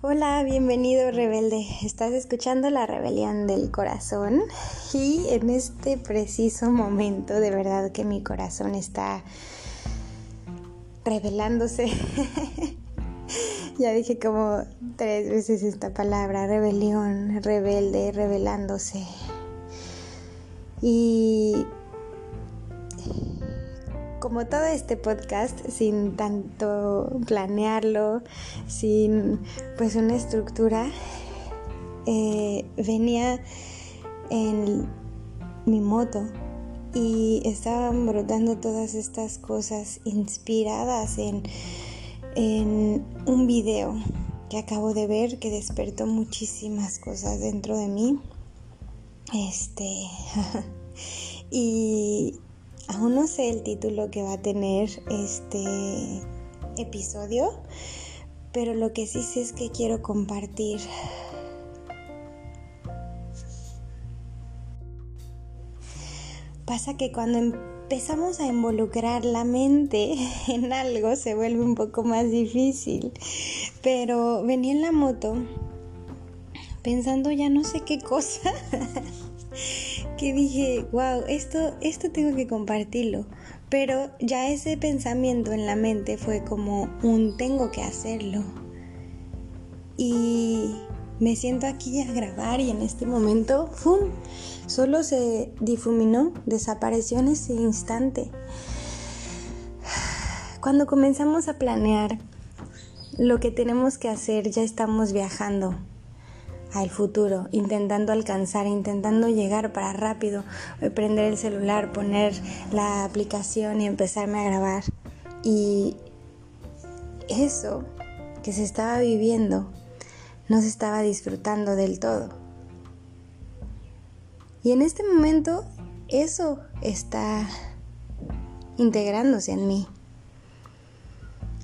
Hola, bienvenido rebelde. Estás escuchando la rebelión del corazón y en este preciso momento de verdad que mi corazón está revelándose. ya dije como tres veces esta palabra, rebelión, rebelde, revelándose. Y como todo este podcast, sin tanto planearlo, sin pues una estructura, eh, venía en mi moto y estaban brotando todas estas cosas inspiradas en, en un video que acabo de ver que despertó muchísimas cosas dentro de mí. Este. y Aún no sé el título que va a tener este episodio, pero lo que sí sé es que quiero compartir Pasa que cuando empezamos a involucrar la mente en algo se vuelve un poco más difícil. Pero venía en la moto pensando ya no sé qué cosa que dije, wow, esto, esto tengo que compartirlo. Pero ya ese pensamiento en la mente fue como un tengo que hacerlo. Y me siento aquí a grabar y en este momento, ¡fum! Solo se difuminó, desapareció en ese instante. Cuando comenzamos a planear lo que tenemos que hacer, ya estamos viajando al futuro, intentando alcanzar, intentando llegar para rápido, eh, prender el celular, poner la aplicación y empezarme a grabar. Y eso que se estaba viviendo no se estaba disfrutando del todo. Y en este momento eso está integrándose en mí.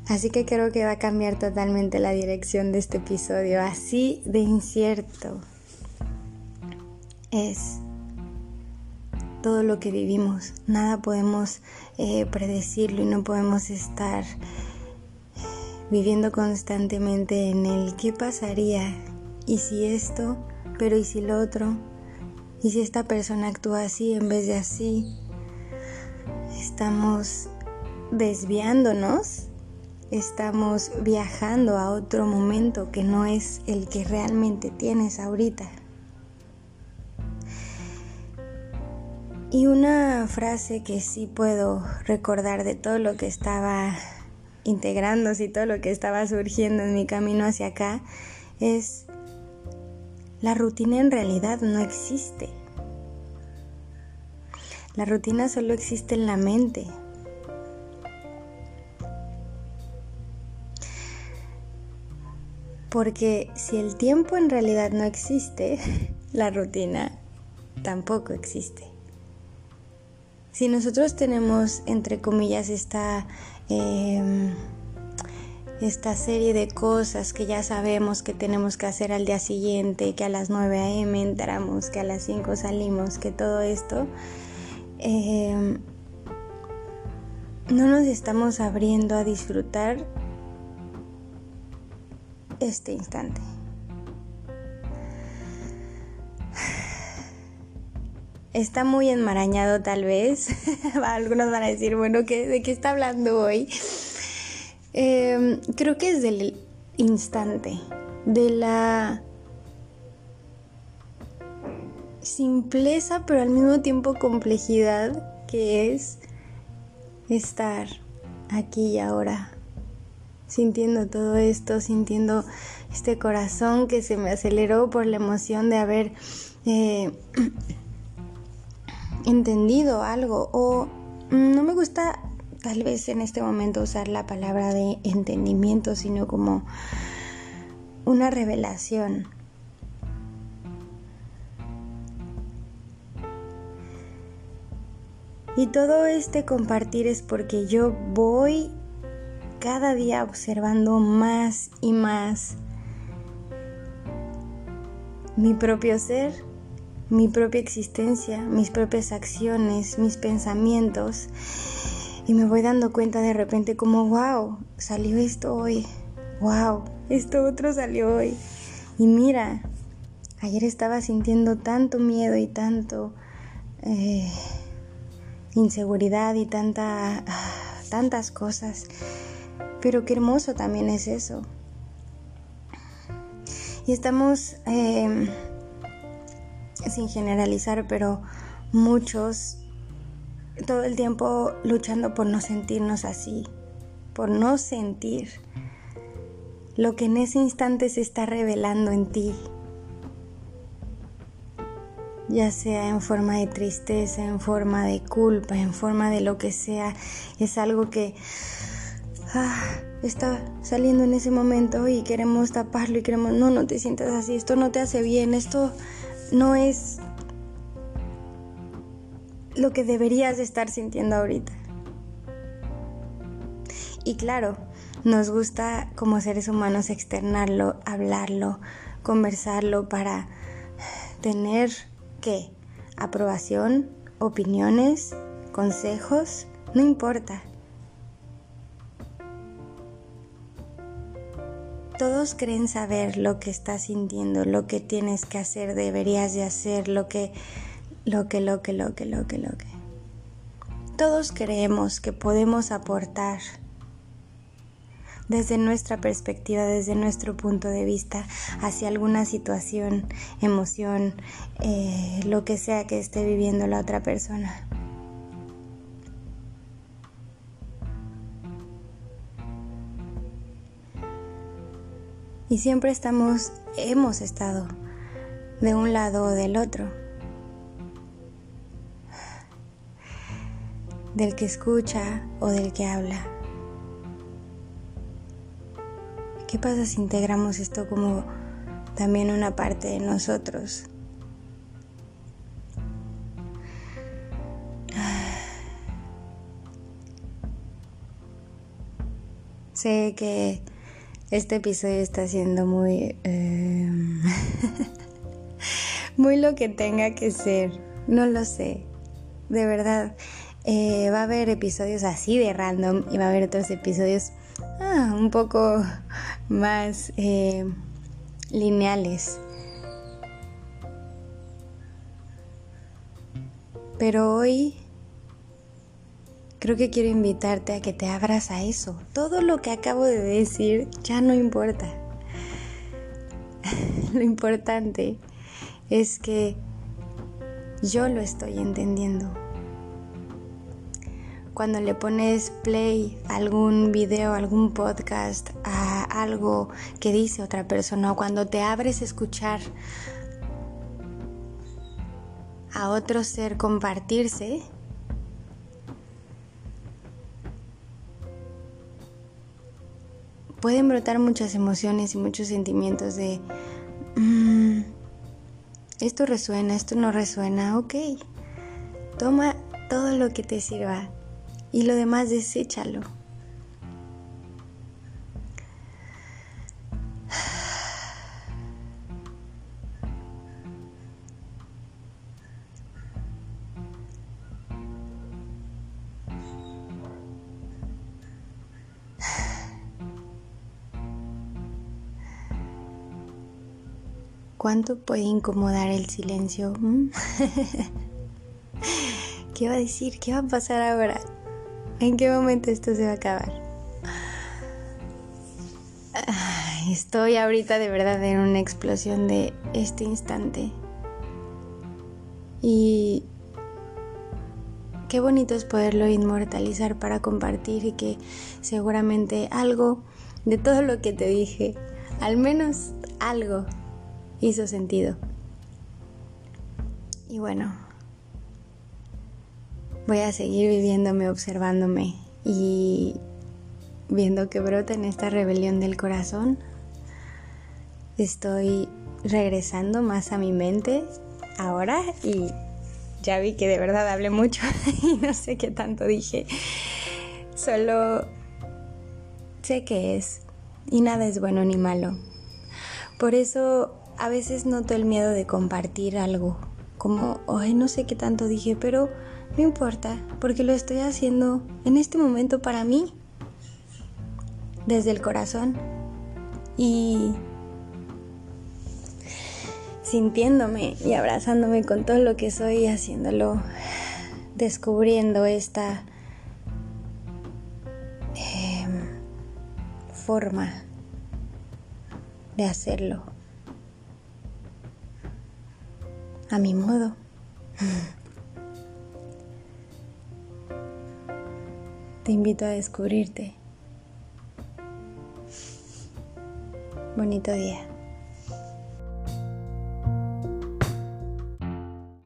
Así que creo que va a cambiar totalmente la dirección de este episodio. Así de incierto es todo lo que vivimos. Nada podemos eh, predecirlo y no podemos estar viviendo constantemente en el qué pasaría y si esto, pero y si lo otro, y si esta persona actúa así en vez de así. Estamos desviándonos estamos viajando a otro momento que no es el que realmente tienes ahorita. Y una frase que sí puedo recordar de todo lo que estaba integrándose y todo lo que estaba surgiendo en mi camino hacia acá es, la rutina en realidad no existe. La rutina solo existe en la mente. Porque si el tiempo en realidad no existe, la rutina tampoco existe. Si nosotros tenemos, entre comillas, esta, em, esta serie de cosas que ya sabemos que tenemos que hacer al día siguiente, que a las 9 a.m. entramos, que a las 5 salimos, que todo esto, em, no nos estamos abriendo a disfrutar este instante. Está muy enmarañado tal vez. Algunos van a decir, bueno, ¿de qué está hablando hoy? Em, creo que es del instante, de la simpleza, pero al mismo tiempo complejidad que es estar aquí y ahora sintiendo todo esto, sintiendo este corazón que se me aceleró por la emoción de haber eh, entendido algo o no me gusta tal vez en este momento usar la palabra de entendimiento, sino como una revelación. Y todo este compartir es porque yo voy cada día observando más y más mi propio ser, mi propia existencia, mis propias acciones, mis pensamientos. Y me voy dando cuenta de repente como, wow, salió esto hoy. wow, esto otro salió hoy. Y mira, ayer estaba sintiendo tanto miedo y tanto eh, inseguridad y tanta, tantas cosas. Pero qué hermoso también es eso. Y estamos, em, sin generalizar, pero muchos todo el tiempo luchando por no sentirnos así, por no sentir lo que en ese instante se está revelando en ti, ya sea en forma de tristeza, en forma de culpa, en forma de lo que sea, es algo que ah, está saliendo en ese momento y queremos taparlo y queremos, no, no te sientas así, esto no te hace bien, esto no es lo que deberías estar sintiendo ahorita. Y claro, nos gusta como seres humanos externarlo, hablarlo, conversarlo para tener qué? Aprobación, opiniones, consejos, no importa. Todos creen saber lo que estás sintiendo, lo que tienes que hacer, deberías de hacer, lo que lo que, lo que, lo que, lo que, lo que. Todos creemos que podemos aportar desde nuestra perspectiva, desde nuestro punto de vista, hacia alguna situación, emoción, eh, lo que sea que esté viviendo la otra persona. Y siempre estamos, hemos estado de un lado o del otro. del que escucha o del que habla. ¿Qué pasa si integramos esto como también una parte de nosotros? Sé que este episodio está siendo muy... Em, muy lo que tenga que ser. No lo sé. De verdad. Eh, va a haber episodios así de random y va a haber otros episodios ah, un poco más eh, lineales. Pero hoy creo que quiero invitarte a que te abras a eso. Todo lo que acabo de decir ya no importa. lo importante es que yo lo estoy entendiendo cuando le pones play a algún video, algún podcast, a algo que dice otra persona, o cuando te abres a escuchar a otro ser compartirse, pueden brotar muchas emociones y muchos sentimientos de, mm, esto resuena, esto no resuena, ok, toma todo lo que te sirva y lo demás deséchalo. ¿Cuánto puede incomodar el silencio? ¿Mm? ¿Qué va a decir? ¿Qué va a pasar ahora? ¿En qué momento esto se va a acabar? Estoy ahorita de verdad en una explosión de este instante. Y qué bonito es poderlo inmortalizar para compartir y que seguramente algo de todo lo que te dije, al menos algo, hizo sentido. Y bueno, voy a seguir viviéndome, observándome y viendo que brota en esta rebelión del corazón. Estoy regresando más a mi mente ahora y ya vi que de verdad hablé mucho y no sé qué tanto dije. Solo sé qué es y nada es bueno ni malo. Por eso a veces noto el miedo de compartir algo, como, ay, no sé qué tanto dije, pero no importa, porque lo estoy haciendo en este momento para mí, desde el corazón y sintiéndome y abrazándome con todo lo que soy, haciéndolo, descubriendo esta em, forma de hacerlo. a mi modo. Te invito a descubrirte. Bonito día.